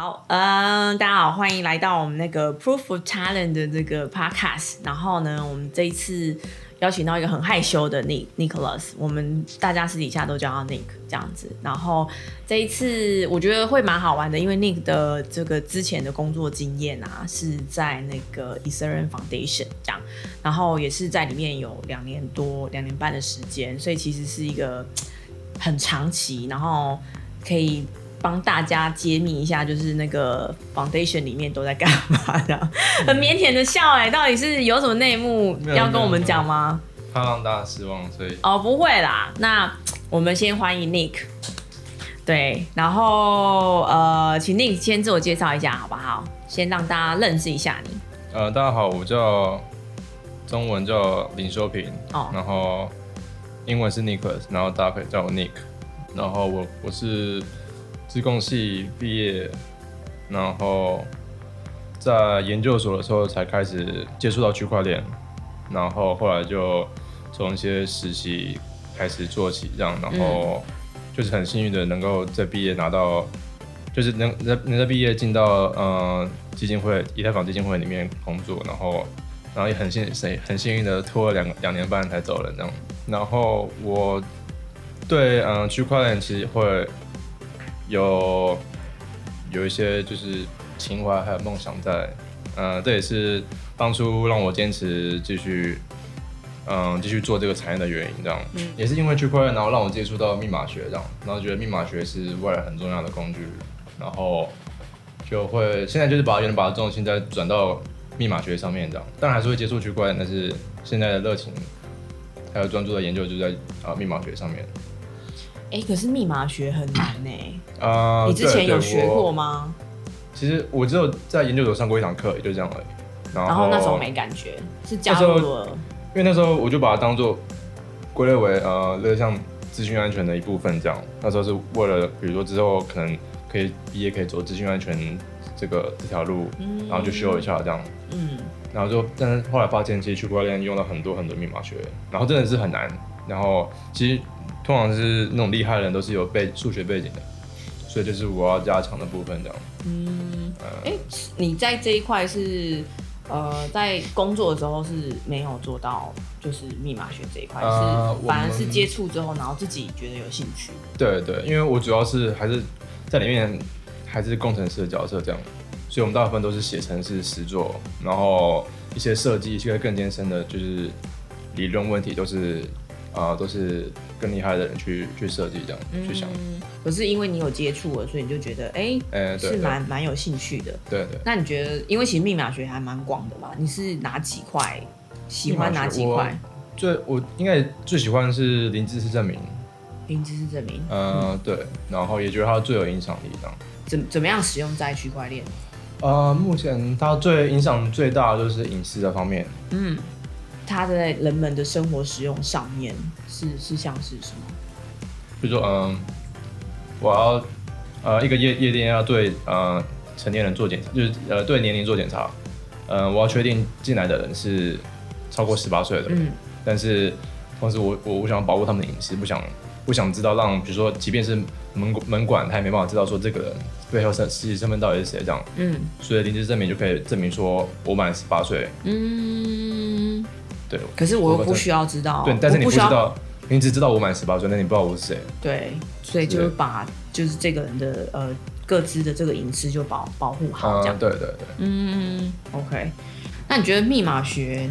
好，嗯，大家好，欢迎来到我们那个 Proof of Talent 的这个 podcast。然后呢，我们这一次邀请到一个很害羞的 Nick Nicholas，我们大家私底下都叫他 Nick 这样子。然后这一次我觉得会蛮好玩的，因为 Nick 的这个之前的工作经验啊，是在那个 Ethereum Foundation 这样，然后也是在里面有两年多、两年半的时间，所以其实是一个很长期，然后可以。帮大家揭秘一下，就是那个 foundation 里面都在干嘛的，很腼腆的笑哎，到底是有什么内幕要跟我们讲吗？怕让大家失望，所以哦不会啦，那我们先欢迎 Nick，对，然后呃，请 Nick 先自我介绍一下好不好？先让大家认识一下你。呃，大家好，我叫中文叫林修平，哦，然后英文是 Nicholas，然后大家可以叫我 Nick，然后我我是。自贡系毕业，然后在研究所的时候才开始接触到区块链，然后后来就从一些实习开始做起，这样，然后就是很幸运的能够在毕业拿到，就是能在能在毕业进到呃基金会以太坊基金会里面工作，然后然后也很幸很很幸运的拖了两两年半才走了这样，然后我对嗯区块链其实会。有有一些就是情怀还有梦想在，嗯，这也是当初让我坚持继续，嗯，继续做这个产业的原因。这样，也是因为区块链，然后让我接触到密码学，这样，然后觉得密码学是未来很重要的工具，然后就会现在就是把原来把重心再转到密码学上面，这样，当然还是会接触区块链，但是现在的热情还有专注的研究就在啊密码学上面。哎，可是密码学很难呢。啊，你之前有学过吗？其实我只有在研究所上过一堂课，也就这样而已。然后那时候没感觉，是加入了。因为那时候我就把它当做归类为呃，类似像资讯安全的一部分这样。那时候是为了，比如说之后可能可以毕业可以走资讯安全这个这条路，然后就修一下这样。嗯。然后就，但是后来发现，其实区块链用了很多很多密码学，然后真的是很难。然后其实。通常是那种厉害的人都是有背数学背景的，所以就是我要加强的部分这样。嗯，哎，你在这一块是呃，在工作的时候是没有做到，就是密码学这一块，是反而是接触之后，然后自己觉得有兴趣。对对，因为我主要是还是在里面还是工程师的角色这样，所以我们大部分都是写程式实做，然后一些设计一些更艰深的，就是理论问题都是。啊，都是更厉害的人去去设计这样去想。可是因为你有接触了，所以你就觉得哎，是蛮蛮有兴趣的。对对。那你觉得，因为其实密码学还蛮广的嘛，你是哪几块喜欢哪几块？最我应该最喜欢是零知识证明。零知识证明。嗯，对。然后也觉得它最有影响力这样。怎怎么样使用在区块链？呃，目前它最影响最大的就是隐私的方面。嗯。它在人们的生活使用上面是是像是什么？比如说，嗯，我要呃一个夜夜店要对呃成年人做检查，就是呃对年龄做检查，嗯，我要确定进来的人是超过十八岁的，嗯，但是同时我我我想保护他们的隐私，不想不想知道让比如说即便是门门管他也没办法知道说这个人背后身实际身份到底是谁这样，嗯，所以临时证明就可以证明说我满十八岁，嗯。对，可是我又不需要知道。对，但是你不知道，你只知道我满十八岁，那你不知道我是谁。对，所以就是把就是这个人的呃各自的这个隐私就保保护好，这样。对对对。嗯，OK。那你觉得密码学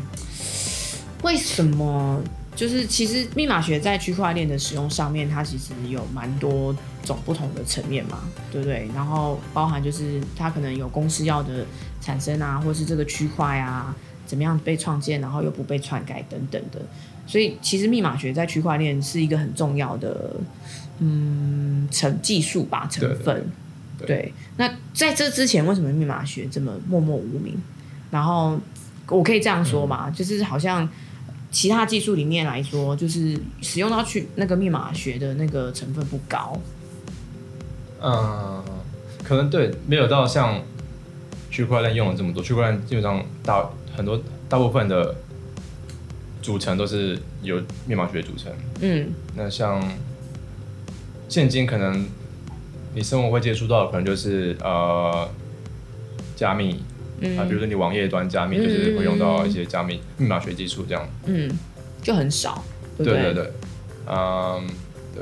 为什么就是其实密码学在区块链的使用上面，它其实有蛮多种不同的层面嘛，对不对？然后包含就是它可能有公司要的产生啊，或是这个区块啊。怎么样被创建，然后又不被篡改等等的，所以其实密码学在区块链是一个很重要的，嗯，成技术吧成分。对，那在这之前，为什么密码学这么默默无名？然后我可以这样说嘛，就是好像其他技术里面来说，就是使用到去那个密码学的那个成分不高。嗯，可能对，没有到像区块链用了这么多，区块链基本上大。很多大部分的组成都是由密码学组成。嗯，那像现今可能你生活会接触到的可能就是呃加密啊，比如说你网页端加密，就是会用到一些加密密码学技术这样。嗯，就很少。对对对，嗯，对。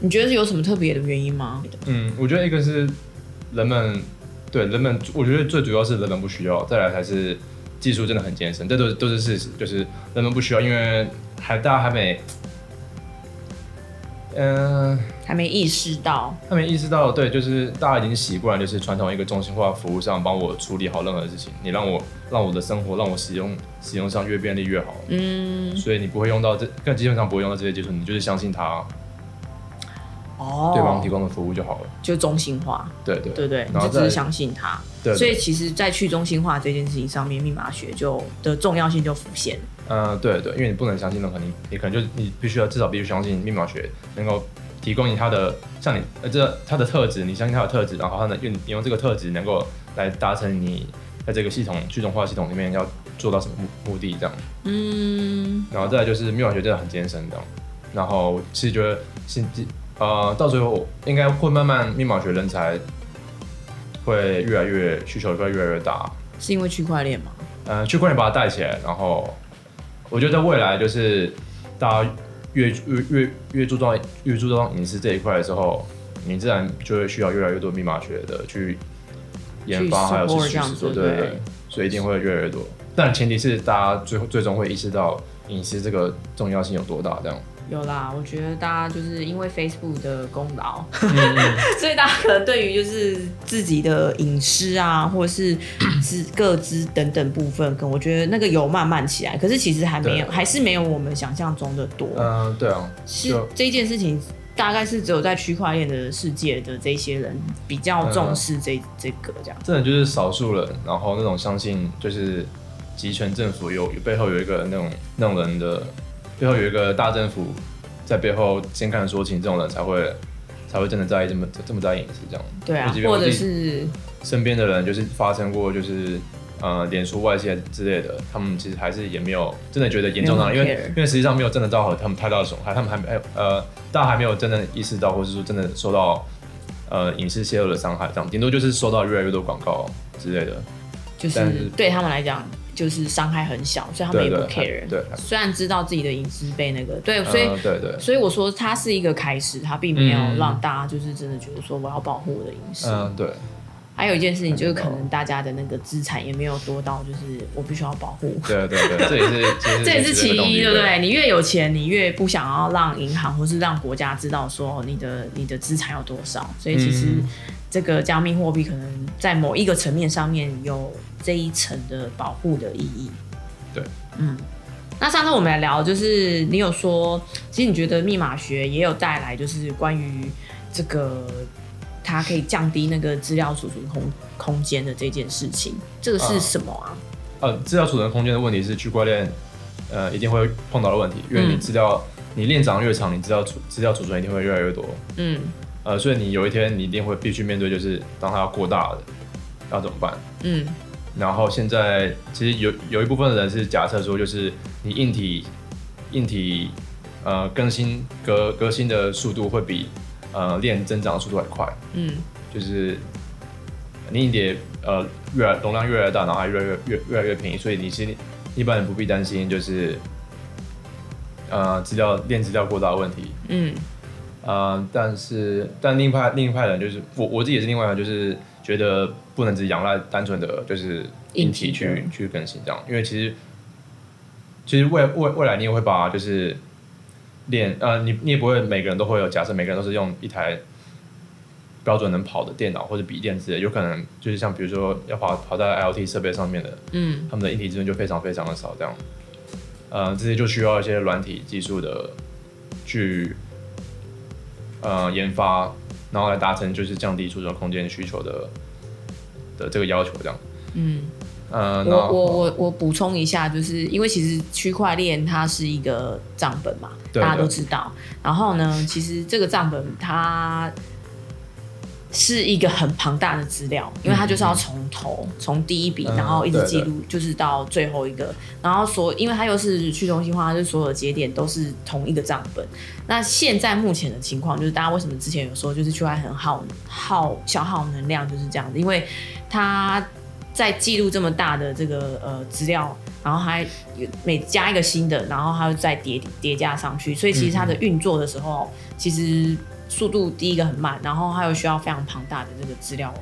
你觉得是有什么特别的原因吗？嗯，我觉得一个是人们对人们，我觉得最主要是人们不需要，再来才是技术真的很艰深，这都是都是事实，就是人们不需要，因为还大家还没。嗯，还没意识到，还没意识到，对，就是大家已经习惯，就是传统一个中心化服务上帮我处理好任何事情，你让我让我的生活让我使用使用上越便利越好，嗯，所以你不会用到这，更基本上不会用到这些技术，你就是相信它，哦，对方提供的服务就好了，就中心化，对对。对对，你就只是相信他，对，所以其实，在去中心化这件事情上面，密码学就的重要性就浮现。嗯，对对，因为你不能相信任何你，你可能就你必须要至少必须相信密码学能够提供你它的像你呃这它的特质，你相信它的特质，然后它能用你用这个特质能够来达成你在这个系统去中化系统里面要做到什么目目的这样。嗯，然后再来就是密码学真的很艰深这样，然后其实觉得是呃到最后应该会慢慢密码学人才会越来越需求会越来越大，是因为区块链吗？呃，区块链把它带起来，然后。我觉得未来就是大家越越越越注重越注重隐私这一块的时候，你自然就会需要越来越多密码学的去研发，还有去实施，对对对，所以一定会越来越多。但前提是大家最后最终会意识到隐私这个重要性有多大，这样。有啦，我觉得大家就是因为 Facebook 的功劳，所以大家可能对于就是自己的隐私啊，或者是资各资等等部分，可我觉得那个有慢慢起来，可是其实还没有，还是没有我们想象中的多。嗯，对啊，是这件事情大概是只有在区块链的世界的这些人比较重视这这个这样。真的就是少数人，然后那种相信就是集权政府有背后有一个那种那种人的。背后有一个大政府在背后先看说情，这种人才会才会真的在意这么这么在意隐私这样。对啊，或者是身边的人就是发生过就是呃脸书外泄之类的，他们其实还是也没有真的觉得严重到，因为因为实际上没有真的造成他们太大的损害，他们还没呃大家还没有真的意识到，或者说真的受到呃隐私泄露的伤害这样，顶多就是收到越来越多广告之类的，就是对他们来讲。就是伤害很小，所以他们也不 care。对，虽然知道自己的隐私被那个，对，所以对对，所以我说它是一个开始，它并没有让大家就是真的觉得说我要保护我的隐私。嗯，对。还有一件事情就是可能大家的那个资产也没有多到，就是我必须要保护。对对对，这也是这也是其一，对不对？你越有钱，你越不想要让银行或是让国家知道说你的你的资产有多少，所以其实这个加密货币可能在某一个层面上面有。这一层的保护的意义，对，嗯，那上次我们来聊，就是你有说，其实你觉得密码学也有带来，就是关于这个它可以降低那个资料储存空空间的这件事情，这个是什么啊？呃，资料储存空间的问题是区块链呃一定会碰到的问题，因为你资料你链长越长，你资料储资料储存一定会越来越多，嗯，呃，所以你有一天你一定会必须面对，就是当它要过大了，要怎么办？嗯。然后现在其实有有一部分的人是假设说，就是你硬体硬体呃更新革革新的速度会比呃链增长的速度还快，嗯，就是你硬碟呃越来容量越来越大，然后还越来越越越来越便宜，所以你其实一般人不必担心就是呃资料链资料过大的问题，嗯，呃但是但另一派另一派人就是我我自己也是另外一派就是。觉得不能只仰赖单纯的就是硬体去去更新这样，因为其实其实未未未来你也会把就是练呃你你也不会每个人都会有假设每个人都是用一台标准能跑的电脑或者笔电之类，有可能就是像比如说要跑跑在 LT 设备上面的，嗯，他们的硬体资源就非常非常的少这样，呃这些就需要一些软体技术的去呃研发。然后来达成就是降低储存空间需求的的这个要求，这样。嗯，呃，我我我我补充一下，就是因为其实区块链它是一个账本嘛，大家都知道。然后呢，其实这个账本它是一个很庞大的资料，因为它就是要从头从第一笔，然后一直记录，就是到最后一个，然后所因为它又是去中心化，就是所有节点都是同一个账本。那现在目前的情况就是，大家为什么之前有说就是区块很耗耗消耗能量就是这样子，因为它在记录这么大的这个呃资料，然后还每加一个新的，然后它又再叠叠加上去，所以其实它的运作的时候其实。速度第一个很慢，然后它又需要非常庞大的这个资料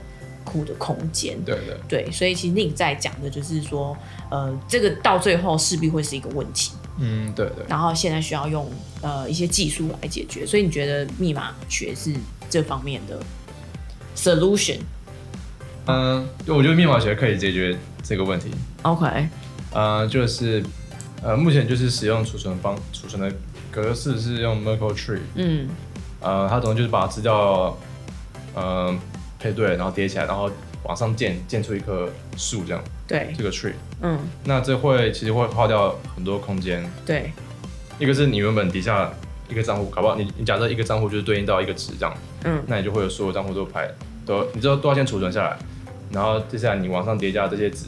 库的空间。对对对，所以其实你在讲的就是说，呃，这个到最后势必会是一个问题。嗯，对对。然后现在需要用呃一些技术来解决，所以你觉得密码学是这方面的 solution？嗯，我觉得密码学可以解决这个问题。OK。呃，就是呃，目前就是使用储存方储存的格式是用 Merkle Tree。嗯。呃，它总共就是把资料，呃，配对，然后叠起来，然后往上建，建出一棵树这样。对。这个 tree。嗯。那这会其实会花掉很多空间。对。一个是你原本底下一个账户，搞不好你你假设一个账户就是对应到一个值这样。嗯。那你就会有所有账户都排都，你知道都要先储存下来，然后接下来你往上叠加这些值，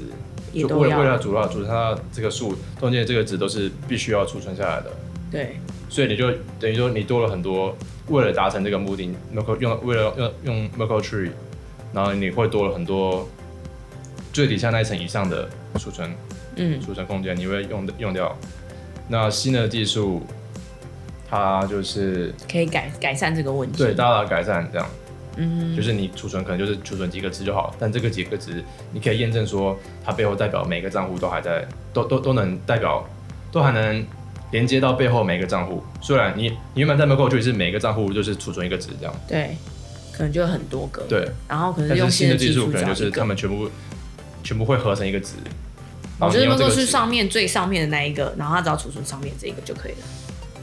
就为了为了主要储存它这个数中间这个值都是必须要储存下来的。对。所以你就等于说你多了很多。为了达成这个目的，Merkle 用为了用用 Merkle Tree，然后你会多了很多最底下那一层以上的储存，嗯，储存空间你会用用掉。那新的技术，它就是可以改改善这个问题，对，大大改善这样，嗯，就是你储存可能就是储存几个值就好，但这个几个值你可以验证说它背后代表每个账户都还在，都都都能代表，都还能。连接到背后每个账户，虽然你你原本在 Merkle 就是每个账户就是储存一个值这样，对，可能就很多个，对，然后可能用新的技术，可能就是他们全部全部会合成一个值。我觉得 Merkle 是上面最上面的那一个，然后它只要储存上面这一个就可以了。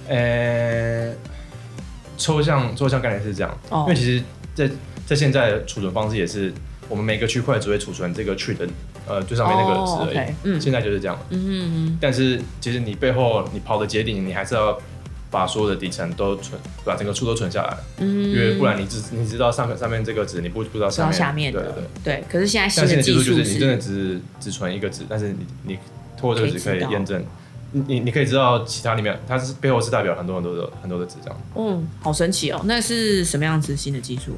呃，抽象抽象概念是这样，因为其实在在现在储存方式也是，我们每个区块只会储存这个 tree 的。呃，最上面那个纸而已。嗯，现在就是这样。嗯嗯但是其实你背后你跑的节点，你还是要把所有的底层都存，把整个数都存下来。嗯。因为不然你只你知道上面上面这个值，你不不知道下面。下面的。对对对。可是现在新的技术就是你真的只只存一个值，但是你你通过这个值可以验证，你你你可以知道其他里面它是背后是代表很多很多的很多的值这样。嗯，好神奇哦！那是什么样子新的技术？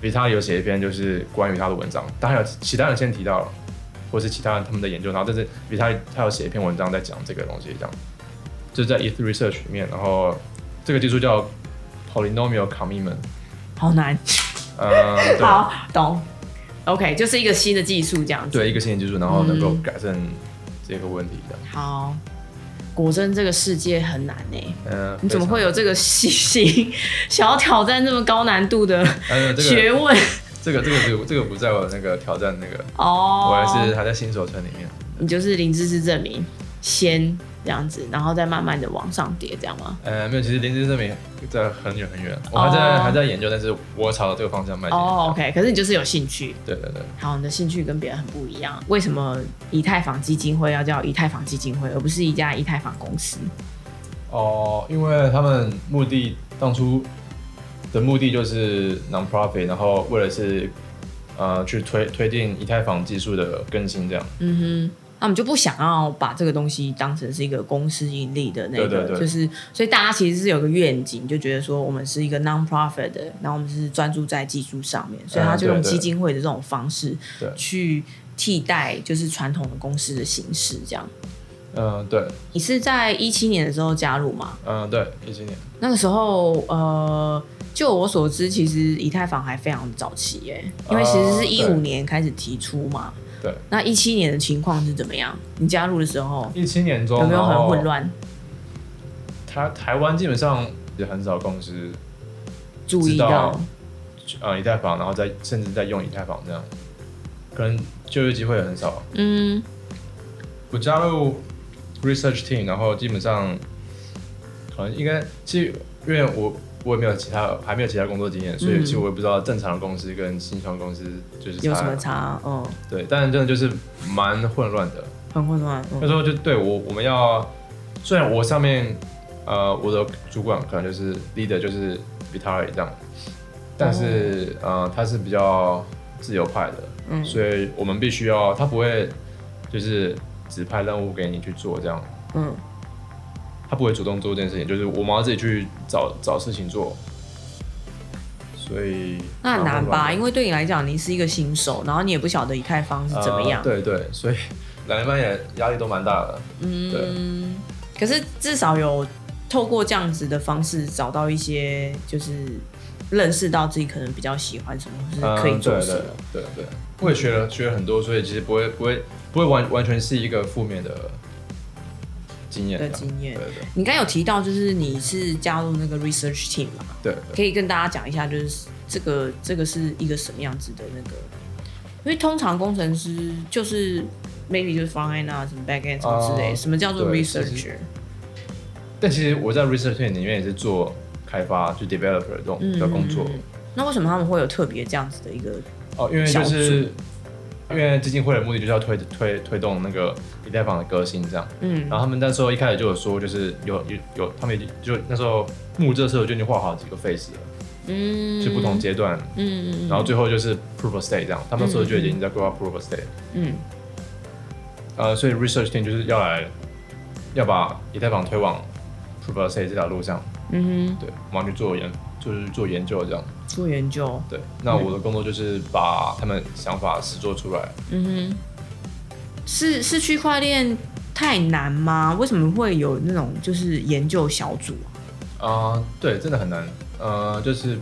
比他有写一篇就是关于他的文章，当然有其他人先提到了。或是其他人他们的研究，然后但是比他他有写一篇文章在讲这个东西，这样，就是在 ETH Research 里面，然后这个技术叫 Polynomial Commitment，好难，呃，好懂，OK，就是一个新的技术这样子，对，一个新的技术，然后能够改善这个问题的。好，果真这个世界很难呢，嗯，你怎么会有这个信心 想要挑战这么高难度的学问？这个这个这个这个不在我那个挑战那个哦，我还是还在新手村里面。你就是零知识证明，先这样子，然后再慢慢的往上叠，这样吗？呃，没有，其实零知识证明在很远很远，我还在还在研究，但是我朝着这个方向迈进。哦，OK，可是你就是有兴趣。对对对。好，你的兴趣跟别人很不一样。为什么以太坊基金会要叫以太坊基金会，而不是一家以太坊公司？哦，因为他们目的当初。的目的就是 non-profit，然后为了是呃去推推进以太坊技术的更新，这样。嗯哼，那我们就不想要把这个东西当成是一个公司盈利的那个，就是所以大家其实是有个愿景，就觉得说我们是一个 non-profit 的，然后我们是专注在技术上面，所以他就用基金会的这种方式去替代就是传统的公司的形式，这样。嗯，对。你是在一七年的时候加入吗？嗯，对，一七年。那个时候，呃。就我所知，其实以太坊还非常早期耶，因为其实是一五年开始提出嘛。对。那一七年的情况是怎么样？你加入的时候，一七年中有没有很混乱？台台湾基本上也很少公司注意到，呃，以太坊，然后再甚至在用以太坊这样，可能就业机会也很少。嗯。我加入 research team，然后基本上可能应该其实因为我。我也没有其他，还没有其他工作经验，所以其实我也不知道正常的公司跟新创公司就是有什么差。嗯，对，但是真的就是蛮混乱的，很混乱。那时候就对我，我们要虽然我上面呃我的主管可能就是 leader 就是 Vitali 这样，但是呃，他是比较自由派的，嗯，所以我们必须要他不会就是指派任务给你去做这样，嗯，他不会主动做这件事情，就是我们要自己去找找事情做。所以那很难吧？因为对你来讲，你是一个新手，然后你也不晓得以太坊是怎么样。对对，所以两年半也压力都蛮大的。嗯，对。可是至少有透过这样子的方式找到一些，就是认识到自己可能比较喜欢什么，是可以做什么。对对，我也学了学了很多，所以其实不会不会不会完完全是一个负面的。经验的经验，你刚有提到，就是你是加入那个 research team 嘛？对，可以跟大家讲一下，就是这个这个是一个什么样子的那个？因为通常工程师就是 maybe 就是 front end 啊，什么 back end 什么之类，什么叫做 researcher？但其实我在 research team 里面也是做开发，就 developer 这种的工作。那为什么他们会有特别这样子的一个？哦，因为就是。因为基金会的目的就是要推推推动那个以太坊的革新，这样。嗯。然后他们那时候一开始就有说，就是有有有，他们就那时候募这时候就已经画好几个 face 了。嗯。就不同阶段。嗯嗯然后最后就是 proof of stake 这样，他们那时候就已经在规划 proof of stake。嗯。呃，所以 research team 就是要来要把以太坊推往 proof of stake 这条路上。嗯哼。对，我们去做研，就是做研究这样。做研究，对，那我的工作就是把他们想法实做出来。嗯哼，是是区块链太难吗？为什么会有那种就是研究小组啊？啊，对，真的很难。呃，就是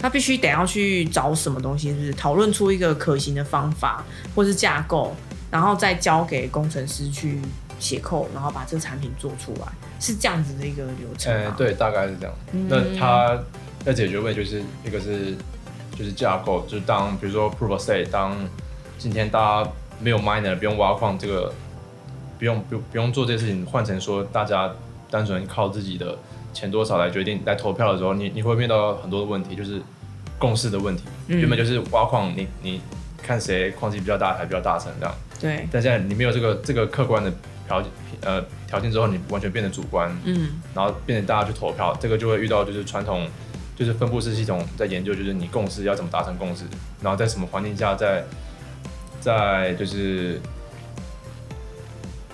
他必须得要去找什么东西，就是讨论出一个可行的方法或是架构，然后再交给工程师去写扣，然后把这个产品做出来，是这样子的一个流程。呃，对，大概是这样。那他。要解决问题就是一个是就是架构，就是当比如说 proof of stake，当今天大家没有 miner，不用挖矿，这个不用不不用做这些事情，换成说大家单纯靠自己的钱多少来决定来投票的时候，你你会面到很多的问题，就是共识的问题。原本就是挖矿，你你看谁矿机比较大，还比较大声这样。对。但现在你没有这个这个客观的条呃条件之后，你完全变得主观。嗯。然后变成大家去投票，这个就会遇到就是传统。就是分布式系统在研究，就是你共识要怎么达成共识，然后在什么环境下，在在就是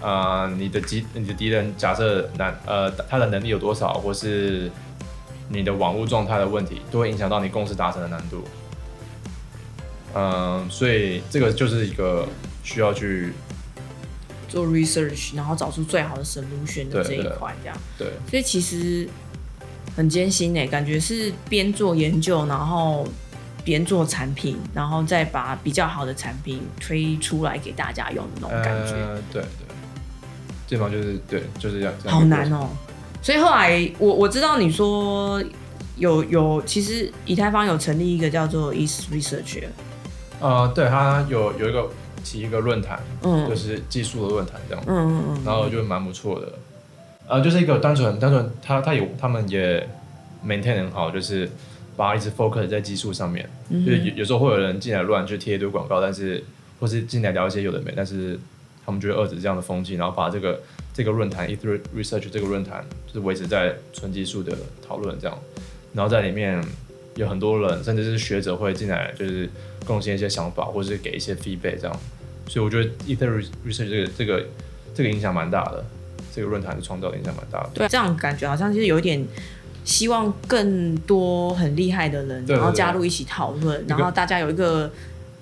啊，你的敌你的敌人假设难呃他的能力有多少，或是你的网络状态的问题，都会影响到你共识达成的难度。嗯，所以这个就是一个需要去做 research，然后找出最好的 solution 的这一块，这样。对。所以其实。很艰辛诶，感觉是边做研究，然后边做产品，然后再把比较好的产品推出来给大家用的那种感觉。对对，基本上就是对，就是这样。好难哦，所以后来我我知道你说有有，其实以太坊有成立一个叫做 East Research。呃，对，他有有一个起一个论坛，嗯，就是技术的论坛这样，嗯嗯嗯，然后就蛮不错的。呃，就是一个单纯单纯，他他有他们也 maintain 很好，就是把一直 focus 在技术上面。就是有有时候会有人进来乱，去贴一堆广告，但是或是进来聊一些有的没，但是他们就会遏制这样的风气，然后把这个这个论坛 e t h research 这个论坛就是维持在纯技术的讨论这样。然后在里面有很多人，甚至是学者会进来，就是贡献一些想法，或是给一些 feedback 这样。所以我觉得 e t h e r research 这个这个这个影响蛮大的。这个论坛的创造影响蛮大的，对，这样感觉好像就是有一点希望更多很厉害的人，然后加入一起讨论，然后大家有一个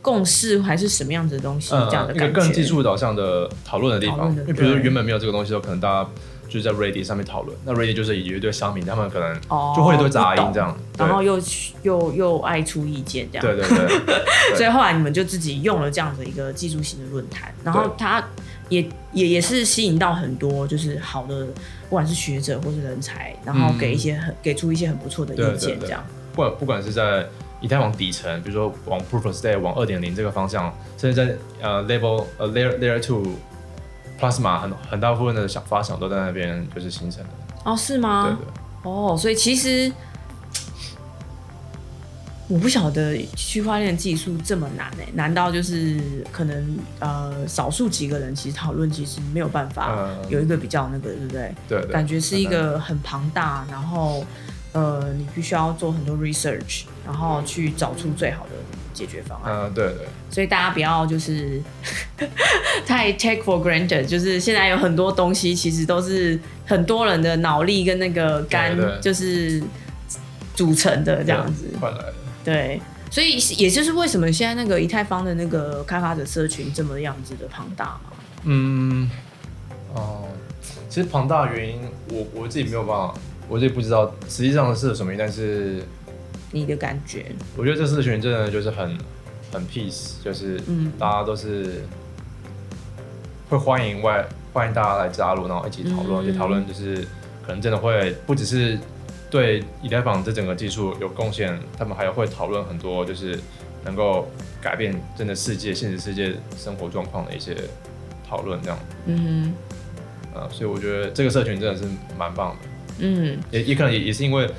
共识，还是什么样子的东西，这样的感觉。更技术导向的讨论的地方，因为比如说原本没有这个东西，的时候可能大家就是在 Ready 上面讨论，那 Ready 就是有一堆商品，他们可能就会一堆杂音这样，然后又又又爱出意见这样，对对 对，所以后来你们就自己用了这样的一个技术型的论坛，然后它。也也也是吸引到很多就是好的，不管是学者或是人才，然后给一些很给出一些很不错的意见，这样。不管不管是在以太网底层，比如说往 Proof of Stake 往二点零这个方向，甚至在呃 Level 呃 Layer Layer Two Plasma 很很大部分的想发想都在那边就是形成的。哦，是吗？对对。哦，所以其实。我不晓得区块链技术这么难哎，难道就是可能呃少数几个人其实讨论其实没有办法有一个比较那个对不对？对，感觉是一个很庞大，然后呃，你必须要做很多 research，然后去找出最好的解决方案。嗯，对对。所以大家不要就是 太 take for granted，就是现在有很多东西其实都是很多人的脑力跟那个肝就是组成的这样子。换来的。对，所以也就是为什么现在那个以太坊的那个开发者社群这么样子的庞大嘛？嗯，哦，其实庞大的原因，我我自己没有办法。我自己不知道实际上是什么，但是你的感觉，我觉得这社群真的就是很很 peace，就是大家都是会欢迎外欢迎大家来加入，然后一起讨论，而且讨论就是可能真的会不只是对以太坊这整个技术有贡献，他们还会讨论很多就是能够改变真的世界现实世界生活状况的一些讨论，这样，嗯，呃，所以我觉得这个社群真的是蛮棒的。嗯，也也可能也也是因为，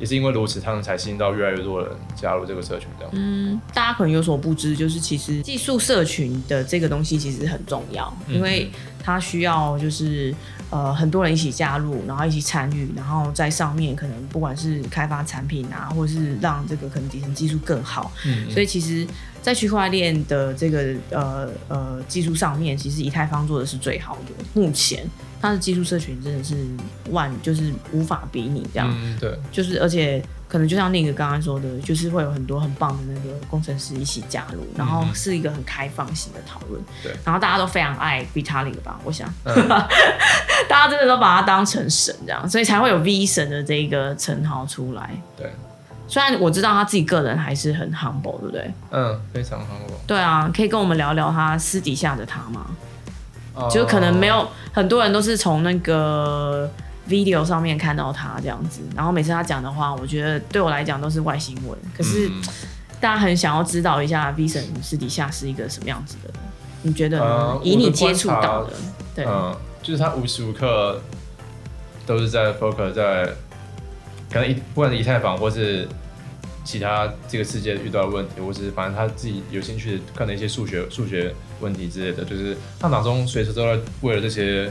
也是因为如此，他们才吸引到越来越多人加入这个社群。这样，嗯，大家可能有所不知，就是其实技术社群的这个东西其实很重要，因为它需要就是呃很多人一起加入，然后一起参与，然后在上面可能不管是开发产品啊，或者是让这个可能底层技术更好。嗯，所以其实，在区块链的这个呃呃技术上面，其实以太坊做的是最好的，目前。它的技术社群真的是万，就是无法比拟这样。嗯，对，就是而且可能就像那个刚刚说的，就是会有很多很棒的那个工程师一起加入，然后是一个很开放型的讨论。对，然后大家都非常爱 Vitalik 吧，我想，大家真的都把他当成神这样，所以才会有 V 神的这个称号出来。对，虽然我知道他自己个人还是很 humble，对不对？嗯，非常 humble。对啊，可以跟我们聊聊他私底下的他吗？就可能没有很多人都是从那个 video 上面看到他这样子，然后每次他讲的话，我觉得对我来讲都是外星文。可是大家很想要知道一下 Vison 私底下是一个什么样子的，你觉得？以你接触到的，对，就是他无时无刻都是在 focus 在，可能一不管是以太坊或是。其他这个世界遇到的问题，或是反正他自己有兴趣的看的一些数学数学问题之类的，就是他脑中随时都在为了这些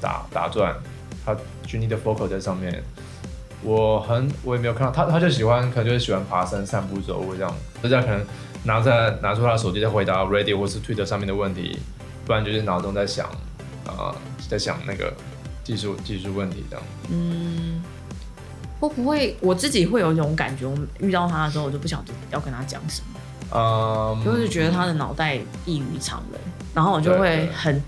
打打转，他全力的 focus 在上面。我很我也没有看到他，他就喜欢可能就是喜欢爬山、散步、走路这样。大家可能拿在拿出他的手机在回答 radio 或是 Twitter 上面的问题，不然就是脑中在想啊，在想那个技术技术问题这样。嗯。会不会我自己会有一种感觉，我遇到他的时候，我就不晓得要跟他讲什么，嗯，就是觉得他的脑袋异于常人，然后我就会很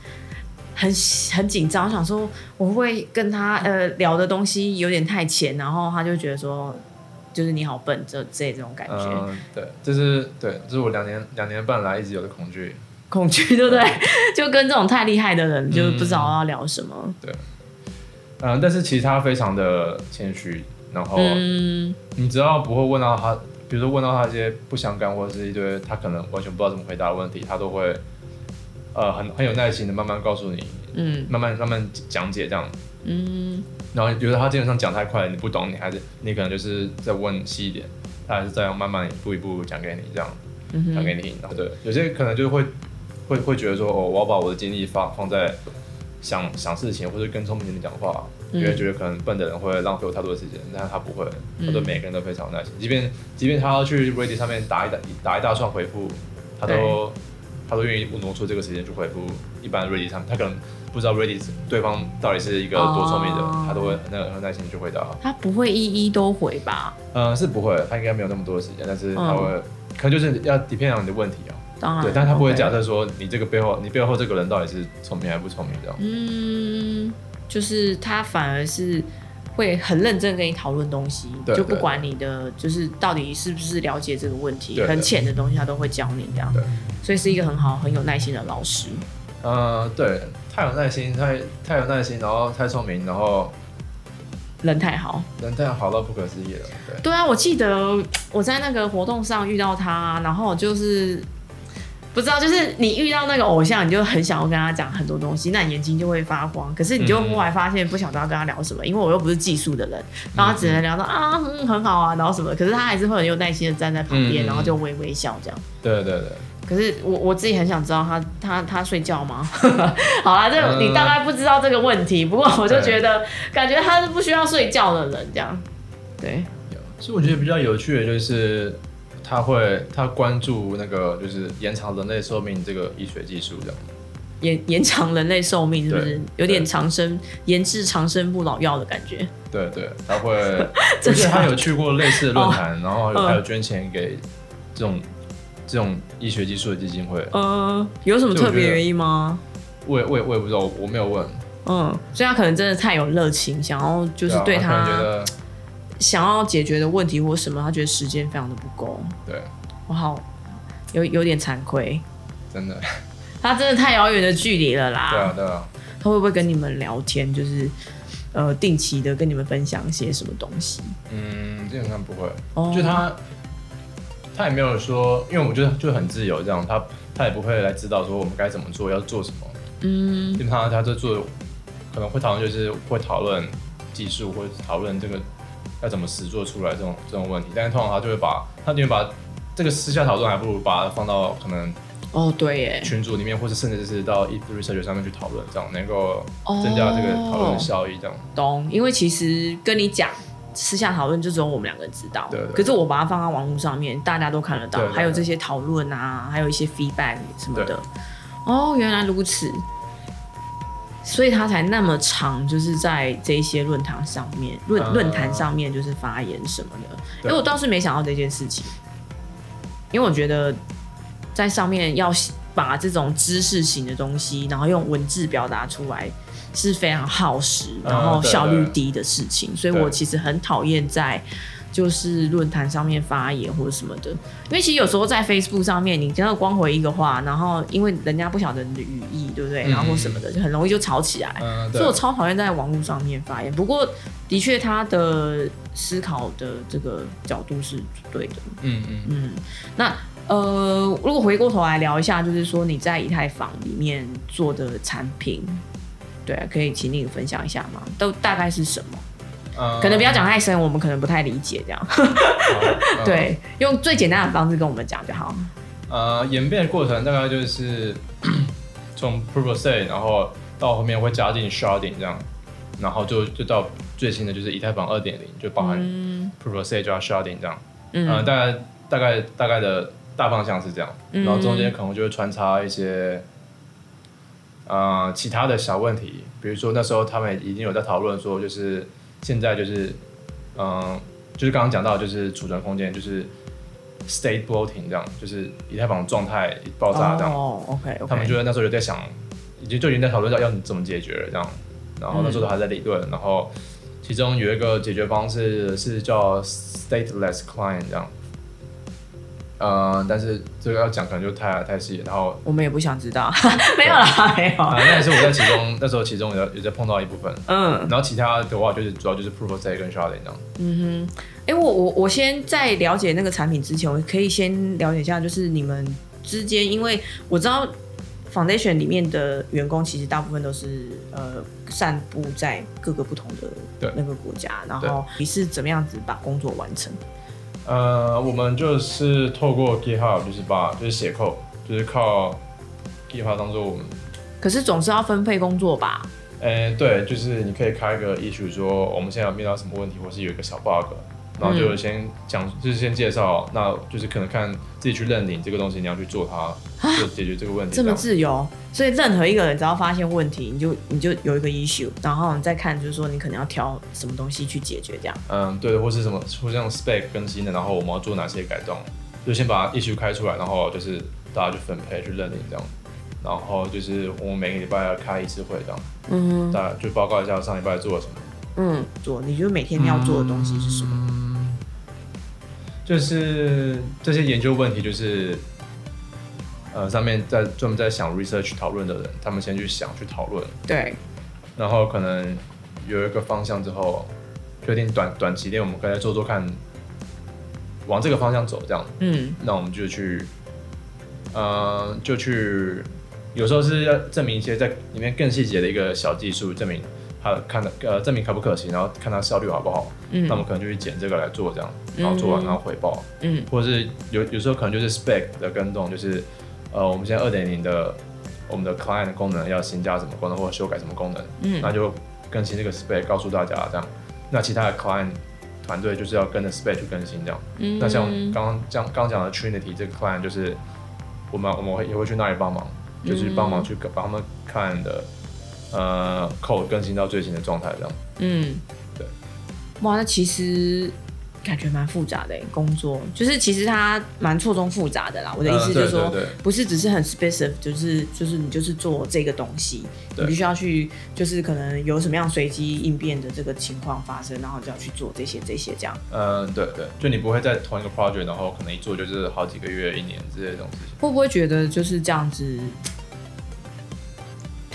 很很紧张，想说我会跟他呃聊的东西有点太浅，然后他就觉得说就是你好笨，这这这种感觉，嗯，对，这是对，这是我两年两年半来一直有的恐惧，恐惧对不对？就跟这种太厉害的人，就不知道要聊什么，对，嗯，但是其实他非常的谦虚。然后，你只要不会问到他，比如说问到他一些不相干或者是一堆他可能完全不知道怎么回答的问题，他都会，呃，很很有耐心的慢慢告诉你，嗯，慢慢慢慢讲解这样，嗯，然后觉得他基本上讲太快，你不懂，你还是你可能就是再问细一点，他还是这样慢慢一步一步讲给你这样，讲给你听。对，有些可能就会会会觉得说，哦，我要把我的精力放放在想想事情或者跟聪明人讲话。因为觉得可能笨的人会浪费我太多的时间，但是他不会，他对每个人都非常耐心。即便即便他要去 Reddit 上面打一打打一大串回复，他都他都愿意挪出这个时间去回复一般 Reddit 上。他可能不知道 Reddit 对方到底是一个多聪明的，他都会很很耐心去回答。他不会一一都回吧？嗯，是不会，他应该没有那么多的时间，但是他会，可能就是要 depend on 你的问题啊。当然，对，但他不会假设说你这个背后，你背后这个人到底是聪明还是不聪明这样。嗯。就是他反而是会很认真跟你讨论东西，就不管你的就是到底是不是了解这个问题，很浅的东西他都会教你这样，所以是一个很好很有耐心的老师。呃，对，太有耐心，太太有耐心，然后太聪明，然后人太好，人太好到不可思议了。对，对啊，我记得我在那个活动上遇到他，然后就是。不知道，就是你遇到那个偶像，你就很想要跟他讲很多东西，那眼睛就会发光。可是你就后来发现不晓得要跟他聊什么，因为我又不是技术的人，然后只能聊到啊，很好啊，然后什么。可是他还是会很有耐心的站在旁边，然后就微微笑这样。对对对，可是我我自己很想知道他他他睡觉吗？好啦，这你大概不知道这个问题，不过我就觉得感觉他是不需要睡觉的人，这样。对。其实我觉得比较有趣的就是他会他关注那个就是延长人类寿命这个医学技术这样。延延长人类寿命是不是有点长生研制长生不老药的感觉？对对，他会，而且他有去过类似的论坛，然后还有捐钱给这种这种医学技术的基金会。呃，有什么特别原因吗？我也我也我也不知道，我没有问。嗯，所以他可能真的太有热情，想要就是对他想要解决的问题或什么，他觉得时间非常的不够。对，我好有有点惭愧，真的。他真的太遥远的距离了啦。对啊，对啊。他会不会跟你们聊天？就是，呃，定期的跟你们分享一些什么东西？嗯，基本上不会。哦。就他，他也没有说，因为我觉得就很自由这样，他他也不会来指导说我们该怎么做，要做什么。嗯。因为他他在做，可能会讨论就是会讨论技术，或者讨论这个要怎么实做出来这种这种问题。但是通常他就会把，他宁愿把这个私下讨论，还不如把它放到可能。哦，对耶，群组里面，或者甚至是到 e research 上面去讨论，这样能够增加这个讨论的效益，这样。懂，因为其实跟你讲私下讨论，就只有我们两个人知道。对。可是我把它放在网络上面，大家都看得到，还有这些讨论啊，还有一些 feedback 什么的。哦，原来如此，所以他才那么长，就是在这些论坛上面，论论坛上面就是发言什么的。因为我倒是没想到这件事情，因为我觉得。在上面要把这种知识型的东西，然后用文字表达出来，是非常耗时，然后效率低的事情。所以我其实很讨厌在就是论坛上面发言或者什么的，因为其实有时候在 Facebook 上面，你真的光回一个话，然后因为人家不晓得你的语义，对不对？然后或什么的，就很容易就吵起来。所以我超讨厌在网络上面发言。不过的确，他的思考的这个角度是对的。嗯嗯嗯，那。呃，如果回过头来聊一下，就是说你在以太坊里面做的产品，对，啊可以请你分享一下吗？都大概是什么？可能不要讲太深，我们可能不太理解这样。对，用最简单的方式跟我们讲就好。呃，演变的过程大概就是 从 Proof of Stake，然后到后面会加进 Sharding 这样，然后就就到最新的就是以太坊二点零，就包含 Proof of Stake 加 Sharding 这样。嗯，大概大概大概的。大方向是这样，然后中间可能就会穿插一些，呃，其他的小问题，比如说那时候他们已经有在讨论说，就是现在就是，嗯，就是刚刚讲到就是储存空间就是 state bloating 这样，就是以太坊状态爆炸这样。哦，OK，他们就在那时候就在想，已经就已经在讨论要要怎么解决了这样，然后那时候都还在理论，然后其中有一个解决方式是叫 stateless client 这样。呃，但是这个要讲可能就太太细，然后我们也不想知道，没有啦，没有。那也是我在其中，那时候其中有有在碰到一部分，嗯，然后其他的话就是主要就是 proof of stake 跟 sharding 这样。嗯哼，哎，我我我先在了解那个产品之前，我可以先了解一下，就是你们之间，因为我知道 foundation 里面的员工其实大部分都是呃散布在各个不同的那个国家，然后你是怎么样子把工作完成？呃，我们就是透过 GitHub，就是把就是写 code，就是靠 GitHub 当做我们。可是总是要分配工作吧？呃，对，就是你可以开一个 issue，说我们现在有遇到什么问题，或是有一个小 bug。然后就先讲，就是先介绍，那就是可能看自己去认领这个东西，你要去做它，就解决这个问题。这么自由，所以任何一个人只要发现问题，你就你就有一个 issue，然后你再看，就是说你可能要挑什么东西去解决这样。嗯，对，或是什么或像 spec 更新的，然后我们要做哪些改动，就先把 issue 开出来，然后就是大家去分配去认领这样，然后就是我们每个礼拜要开一次会这样，嗯，大家就报告一下上礼拜做了什么。嗯，做，你觉得每天要做的东西是什么？就是这些研究问题，就是呃，上面在专门在想 research 讨论的人，他们先去想去讨论，对，然后可能有一个方向之后，确定短短期内我们可以来做做看，往这个方向走这样，嗯，那我们就去，呃，就去，有时候是要证明一些在里面更细节的一个小技术，证明。看的呃证明可不可行，然后看它效率好不好，嗯，那我们可能就去捡这个来做这样，然后做完然后回报，嗯，或者是有有时候可能就是 spec 的跟动，就是呃，我们现在二点零的我们的 client 功能要新加什么功能或者修改什么功能，嗯，那就更新这个 spec 告诉大家这样。那其他的 client 团队就是要跟着 spec 去更新这样。嗯，那像刚刚讲刚讲的 Trinity 这个 client 就是我们我们会也会去那里帮忙，就是帮忙去帮他们看的呃 code 更新到最新的状态这样。嗯，对。哇，那其实。感觉蛮复杂的工作，就是其实它蛮错综复杂的啦。我的意思就是说，不是只是很 specific，就是就是你就是做这个东西，你必须要去，就是可能有什么样随机应变的这个情况发生，然后就要去做这些这些这样。嗯，对对，就你不会在同一个 project，然后可能一做就是好几个月、一年之类的东西。会不会觉得就是这样子？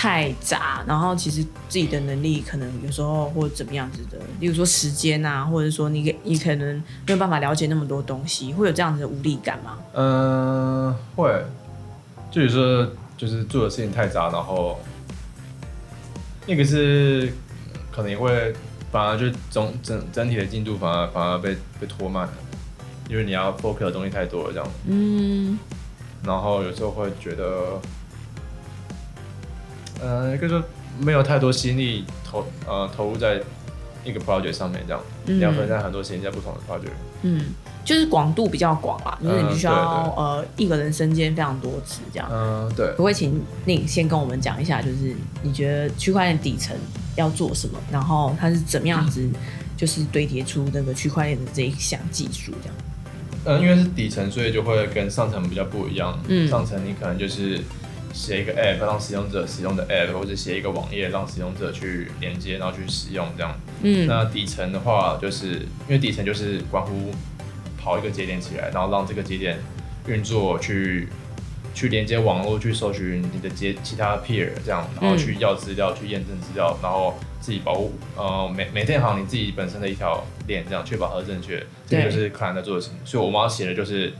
太杂，然后其实自己的能力可能有时候或怎么样子的，例如说时间啊，或者说你你可能没有办法了解那么多东西，会有这样子的无力感吗？嗯，会，就有时候就是做的事情太杂，然后那个是可能也会反而就总整整体的进度反而反而被被拖慢了，因为你要 focus 的东西太多了这样。嗯，然后有时候会觉得。呃，可以说没有太多心力投呃投入在一个 project 上面，这样你要分散很多时间在不同的 project。嗯，就是广度比较广啦，就是你必须要呃一个人身兼非常多职这样。嗯，对。不会请你先跟我们讲一下，就是你觉得区块链底层要做什么，然后它是怎么样子，就是堆叠出那个区块链的这一项技术这样。嗯，因为是底层，所以就会跟上层比较不一样。嗯，上层你可能就是。写一个 app 让使用者使用的 app，或者写一个网页让使用者去连接，然后去使用这样。嗯，那底层的话，就是因为底层就是关乎跑一个节点起来，然后让这个节点运作，去去连接网络，去搜寻你的接其他 peer 这样，然后去要资料，去验证资料，然后自己保护呃每每天好你自己本身的一条链，这样确保它正确。这个就是 client 在做的事情。所以我们要写的就是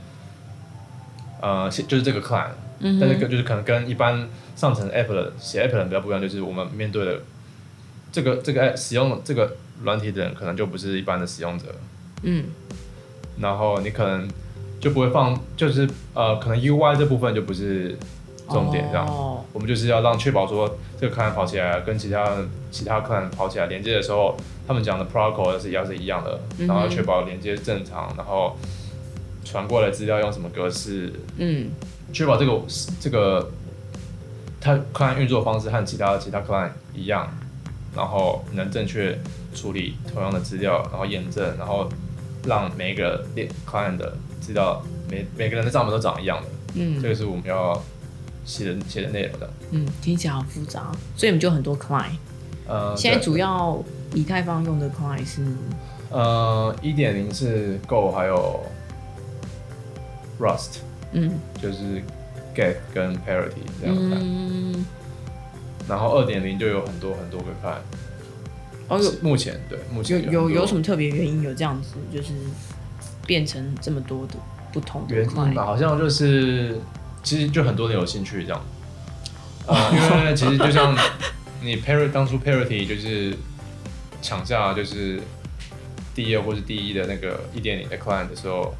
呃，就是这个 client。但是跟就是可能跟一般上层 app 的写 app 的人比较不一样，就是我们面对的这个这个使用这个软体的人，可能就不是一般的使用者。嗯。然后你可能就不会放，就是呃，可能 UI 这部分就不是重点，这样。哦。我们就是要让确保说这个客人跑起来跟其他其他客人跑起来连接的时候，他们讲的 protocol 是要是一样的，然后确保连接正常，然后传过来资料用什么格式。嗯。确保这个这个它 client 运作方式和其他其他 client 一样，然后能正确处理同样的资料，然后验证，然后让每一个 client 的资料每每个人的账本都长一样的。嗯，这个是我们要写的写的内容的。嗯，听起来好复杂，所以我们就很多 client。呃，现在主要以太坊用的 client 是呃一点零是 Go 还有 Rust。嗯，就是 get 跟 parity 这样看，然后二点零就有很多很多个看。哦，有目前对目前有有有什么特别原因有这样子，就是变成这么多的不同的原因吧？好像就是其实就很多人有兴趣这样，啊，因为其实就像你 parity 当初 parity 就是抢下就是第二或是第一的那个一点零的 client 的时候。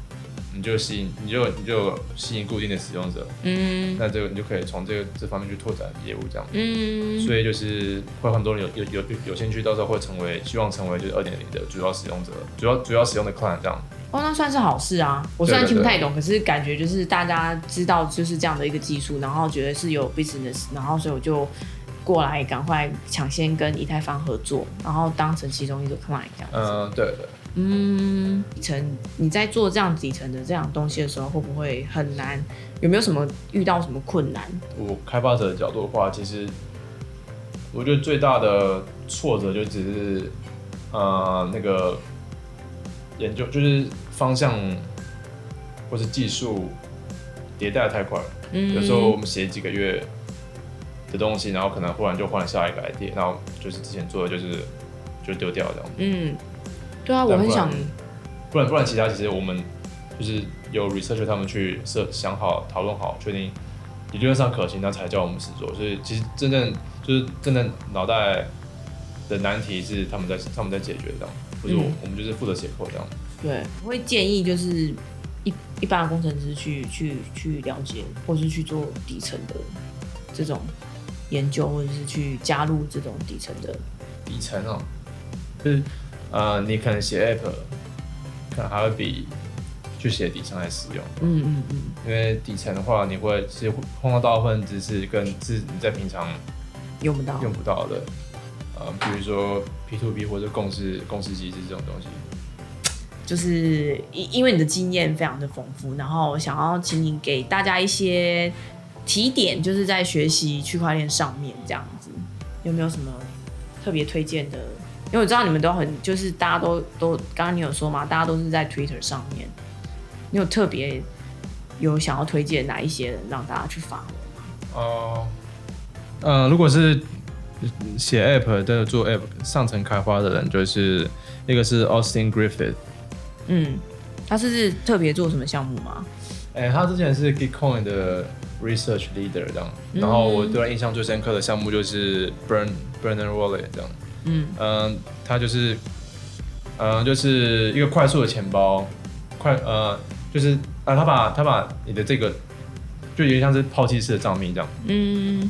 你就吸引，你就你就吸引固定的使用者，嗯，那这个你就可以从这个这方面去拓展业务，这样，嗯，所以就是会很多人有有有有兴趣，到时候会成为希望成为就是二点零的主要使用者，主要主要使用的 client 这样。哦，那算是好事啊。我虽然听不太懂，可是感觉就是大家知道就是这样的一个技术，然后觉得是有 business，然后所以我就过来赶快抢先跟以太坊合作，然后当成其中一个 client 这样。嗯，对对。嗯，底层你在做这样底层的这样东西的时候，会不会很难？有没有什么遇到什么困难？我开发者的角度的话，其实我觉得最大的挫折就只是呃那个研究就是方向或是技术迭代太快了。嗯，有时候我们写几个月的东西，然后可能忽然就换下一个 idea，然后就是之前做的就是就丢掉这样。嗯。对啊，我很想。不然不然，其他其实我们就是有 researcher 他们去设想好、讨论好、确定理论上可行，那才叫我们实做。所以其实真正就是真正脑袋的难题是他们在他们在解决这样，或者我我们就是负责写扣这样。对，我会建议就是一一般的工程师去去去了解，或是去做底层的这种研究，或者是去加入这种底层的底层哦，就是呃，你可能写 app，可能还会比去写底层来实用。嗯嗯嗯。因为底层的话，你会其实碰到大部分知识跟是你在平常用不到用不到的，呃，比如说 P to P 或者共识共识机制这种东西。就是因因为你的经验非常的丰富，然后想要请你给大家一些提点，就是在学习区块链上面这样子，有没有什么特别推荐的？因为我知道你们都很，就是大家都都刚刚你有说嘛，大家都是在 Twitter 上面，你有特别有想要推荐哪一些人让大家去发吗？哦，呃，如果是写 App 的做 App 上层开发的人，就是一个是 Austin Griffith。嗯，他是特别做什么项目吗？哎，他之前是 Gitcoin 的 Research Leader 这样，然后我对他印象最深刻的项目就是 Burn Burner Wallet 这样。嗯嗯，他就是嗯就是一个快速的钱包，快呃就是啊他把他把你的这个就有点像是抛弃式的账密这样。嗯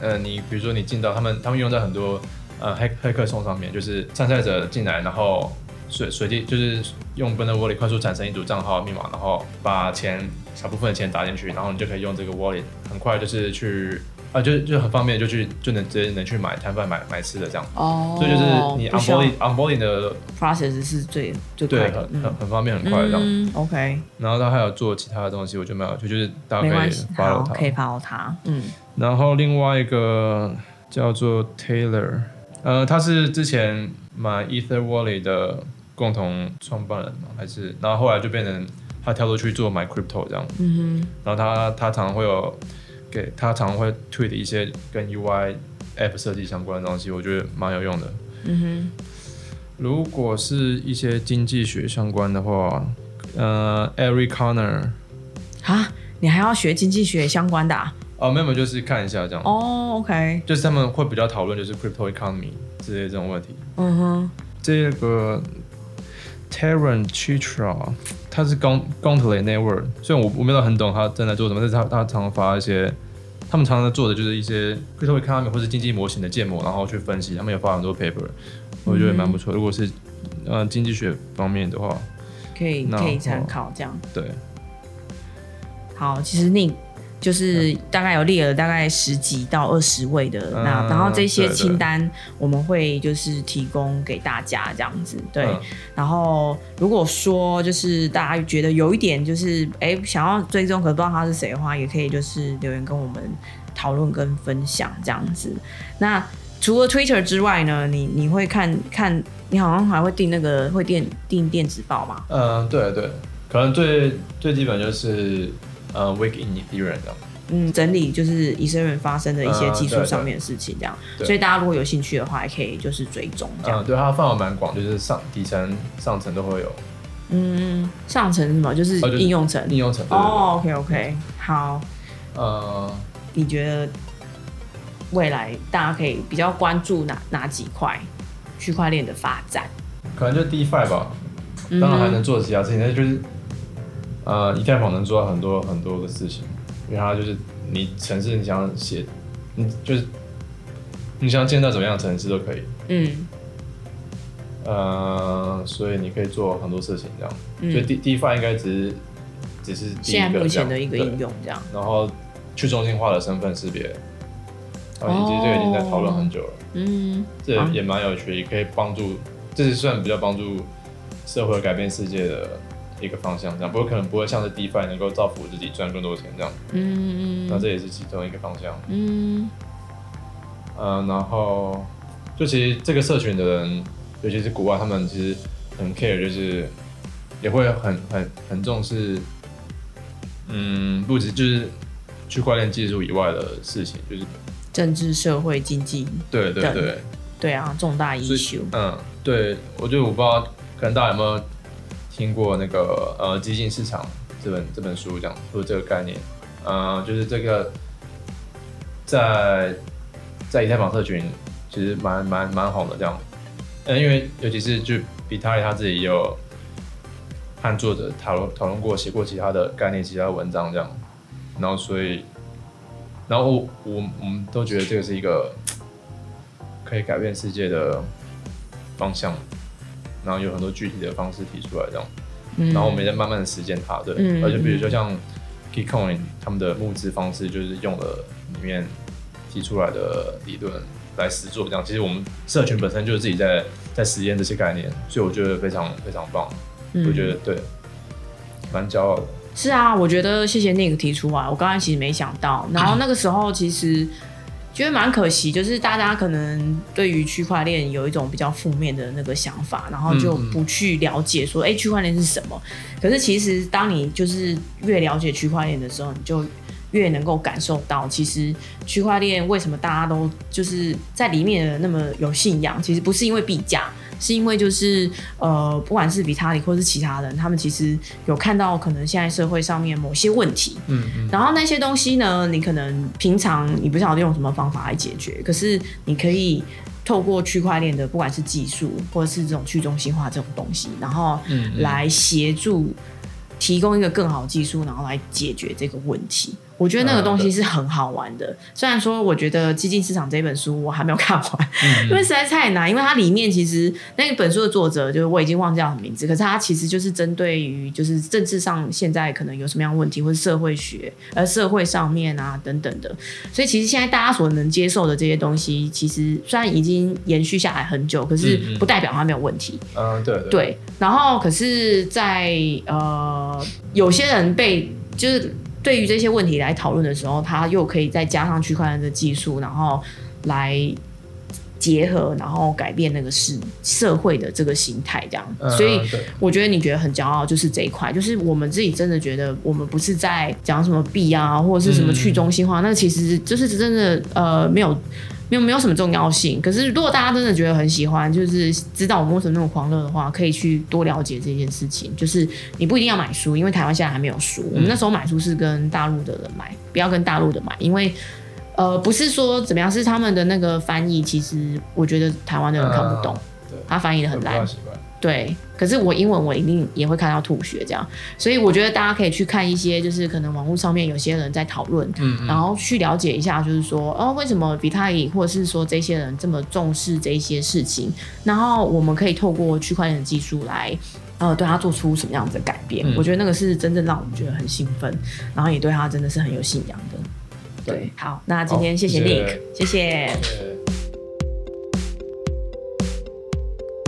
呃，你比如说你进到他们他们用在很多呃黑黑客松上面，就是参赛者进来然后。随随机就是用 b u r n e r Wallet 快速产生一组账号密码，然后把钱小部分的钱打进去，然后你就可以用这个 Wallet 很快就是去啊，就就很方便，就去就能直接能去买摊贩买买吃的这样。哦。所以就是你 onboarding onboarding 的 process 是最最对，很很很方便很快这样。OK。然后他还有做其他的东西，我就没有，就就是大家可以 follow 他，可以 follow 他。嗯。然后另外一个叫做 Taylor，呃，他是之前买 Ether Wallet 的。共同创办人嘛，还是然后后来就变成他跳出去做买 crypto 这样，嗯哼，然后他他常常会有给他常常会推的一些跟 UI app 设计相关的东西，我觉得蛮有用的，嗯哼。如果是一些经济学相关的话，呃，Eric Conner，啊，你还要学经济学相关的啊？哦，没有，就是看一下这样。哦，OK，就是他们会比较讨论就是 crypto economy 之类这种问题。嗯哼，这个。Terran Chitra，他是 Gon Gauntlet Network，虽然我我没有很懂他正在做什么，但是他他常常发一些，他们常常在做的就是一些 crypto economy 或是经济模型的建模，然后去分析，他们有发很多 paper，我觉得蛮不错。如果是呃经济学方面的话，可以可以参考这样。对，好，其实那。就是大概有列了大概十几到二十位的那，然后这些清单我们会就是提供给大家这样子，对。然后如果说就是大家觉得有一点就是哎想要追踪可不知道他是谁的话，也可以就是留言跟我们讨论跟分享这样子。那除了 Twitter 之外呢，你你会看看你好像还会订那个会电订电子报吗？嗯，对对，可能最最基本就是。呃，week in Ethereum 这样，嗯，整理就是以色列发生的一些技术上面的事情这样，所以大家如果有兴趣的话，也可以就是追踪这样。对，它范围蛮广，就是上底层、上层都会有。嗯，上层什么？就是应用层。应用层。哦，OK OK，好。呃，你觉得未来大家可以比较关注哪哪几块区块链的发展？可能就 DeFi 吧，当然还能做其他事情，那就是。呃，以太坊能做到很多很多的事情，因为它就是你城市你想写，你就是你想建造怎么样的城市都可以。嗯。呃，所以你可以做很多事情这样。嗯。所以 D D F 应该只是只是现在目前的一个应用这样。然后去中心化的身份识别，啊，以及这个已经在讨论很久了。嗯。这也蛮有趣，也可以帮助，这是算比较帮助社会改变世界的。一个方向这样，不过可能不会像是 DeFi 能够造福自己赚更多钱这样。嗯嗯那这也是其中一个方向。嗯。呃，然后就其实这个社群的人，尤其是国外，他们其实很 care，就是也会很很很重视，嗯，不止就是区块链技术以外的事情，就是政治、社会、经济。对对对。对啊，重大 issue。嗯，对，我觉得我不知道，可能大家有没有。听过那个呃基金市场这本这本书讲说这个概念，呃，就是这个在在以太坊社群其实蛮蛮蛮好的这样，嗯，因为尤其是就比特他自己有和作者讨论讨论过，写过其他的概念、其他文章这样，然后所以，然后我我们都觉得这个是一个可以改变世界的方向，然后有很多具体的方式提出来这样，然后我们在慢慢的实践它，对，而且比如说像 Keycoin 他们的募资方式就是用了里面提出来的理论来实做这样，其实我们社群本身就是自己在在实验这些概念，所以我觉得非常非常棒。我觉得对，蛮骄傲的。是啊，我觉得谢谢 Nick 提出来，我刚才其实没想到。然后那个时候其实觉得蛮可惜，就是大家可能对于区块链有一种比较负面的那个想法，然后就不去了解说，哎，区块链是什么。可是其实当你就是越了解区块链的时候，你就越能够感受到，其实区块链为什么大家都就是在里面那么有信仰，其实不是因为币价。是因为就是呃，不管是比他里或是其他人，他们其实有看到可能现在社会上面某些问题，嗯嗯，然后那些东西呢，你可能平常你不晓得用什么方法来解决，可是你可以透过区块链的不管是技术或者是这种去中心化这种东西，然后来协助提供一个更好的技术，然后来解决这个问题。我觉得那个东西是很好玩的，虽然说我觉得《激进市场》这本书我还没有看完，因为实在太难。因为它里面其实那本书的作者就是我已经忘记了名字，可是他其实就是针对于就是政治上现在可能有什么样问题，或者社会学呃社会上面啊等等的。所以其实现在大家所能接受的这些东西，其实虽然已经延续下来很久，可是不代表它没有问题。嗯，对对。然后可是，在呃有些人被就是。对于这些问题来讨论的时候，他又可以再加上区块链的技术，然后来结合，然后改变那个是社会的这个形态，这样。所以我觉得你觉得很骄傲，就是这一块，就是我们自己真的觉得，我们不是在讲什么币啊，或者是什么去中心化，那其实就是真的呃没有。没有没有什么重要性，可是如果大家真的觉得很喜欢，就是知道我们为什么那么狂热的话，可以去多了解这件事情。就是你不一定要买书，因为台湾现在还没有书。我们那时候买书是跟大陆的人买，不要跟大陆的买，因为呃不是说怎么样，是他们的那个翻译，其实我觉得台湾的人看不懂，他翻译的很烂。对，可是我英文我一定也会看到吐血这样，所以我觉得大家可以去看一些，就是可能网络上面有些人在讨论，嗯，然后去了解一下，就是说，哦，为什么比特币或者是说这些人这么重视这些事情，然后我们可以透过区块链的技术来，呃，对他做出什么样子的改变？我觉得那个是真正让我们觉得很兴奋，然后也对他真的是很有信仰的。对，好，那今天谢谢 Nick，谢谢。